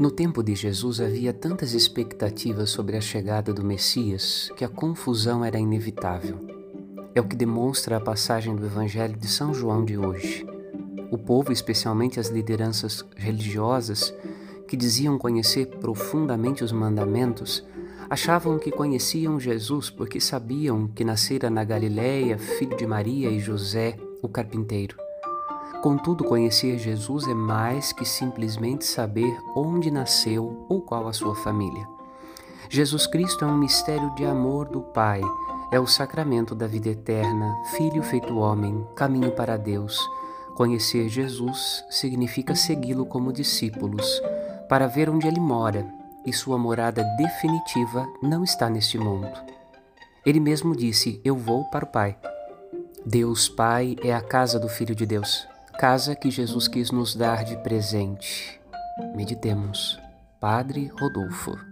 No tempo de Jesus havia tantas expectativas sobre a chegada do Messias que a confusão era inevitável. É o que demonstra a passagem do Evangelho de São João de hoje. O povo, especialmente as lideranças religiosas, que diziam conhecer profundamente os mandamentos, achavam que conheciam Jesus porque sabiam que nascera na Galiléia, filho de Maria e José, o carpinteiro. Contudo, conhecer Jesus é mais que simplesmente saber onde nasceu ou qual a sua família. Jesus Cristo é um mistério de amor do Pai, é o sacramento da vida eterna, Filho feito homem, caminho para Deus. Conhecer Jesus significa segui-lo como discípulos, para ver onde ele mora, e sua morada definitiva não está neste mundo. Ele mesmo disse: Eu vou para o Pai. Deus Pai é a casa do Filho de Deus casa que Jesus quis nos dar de presente. Meditemos. Padre Rodolfo.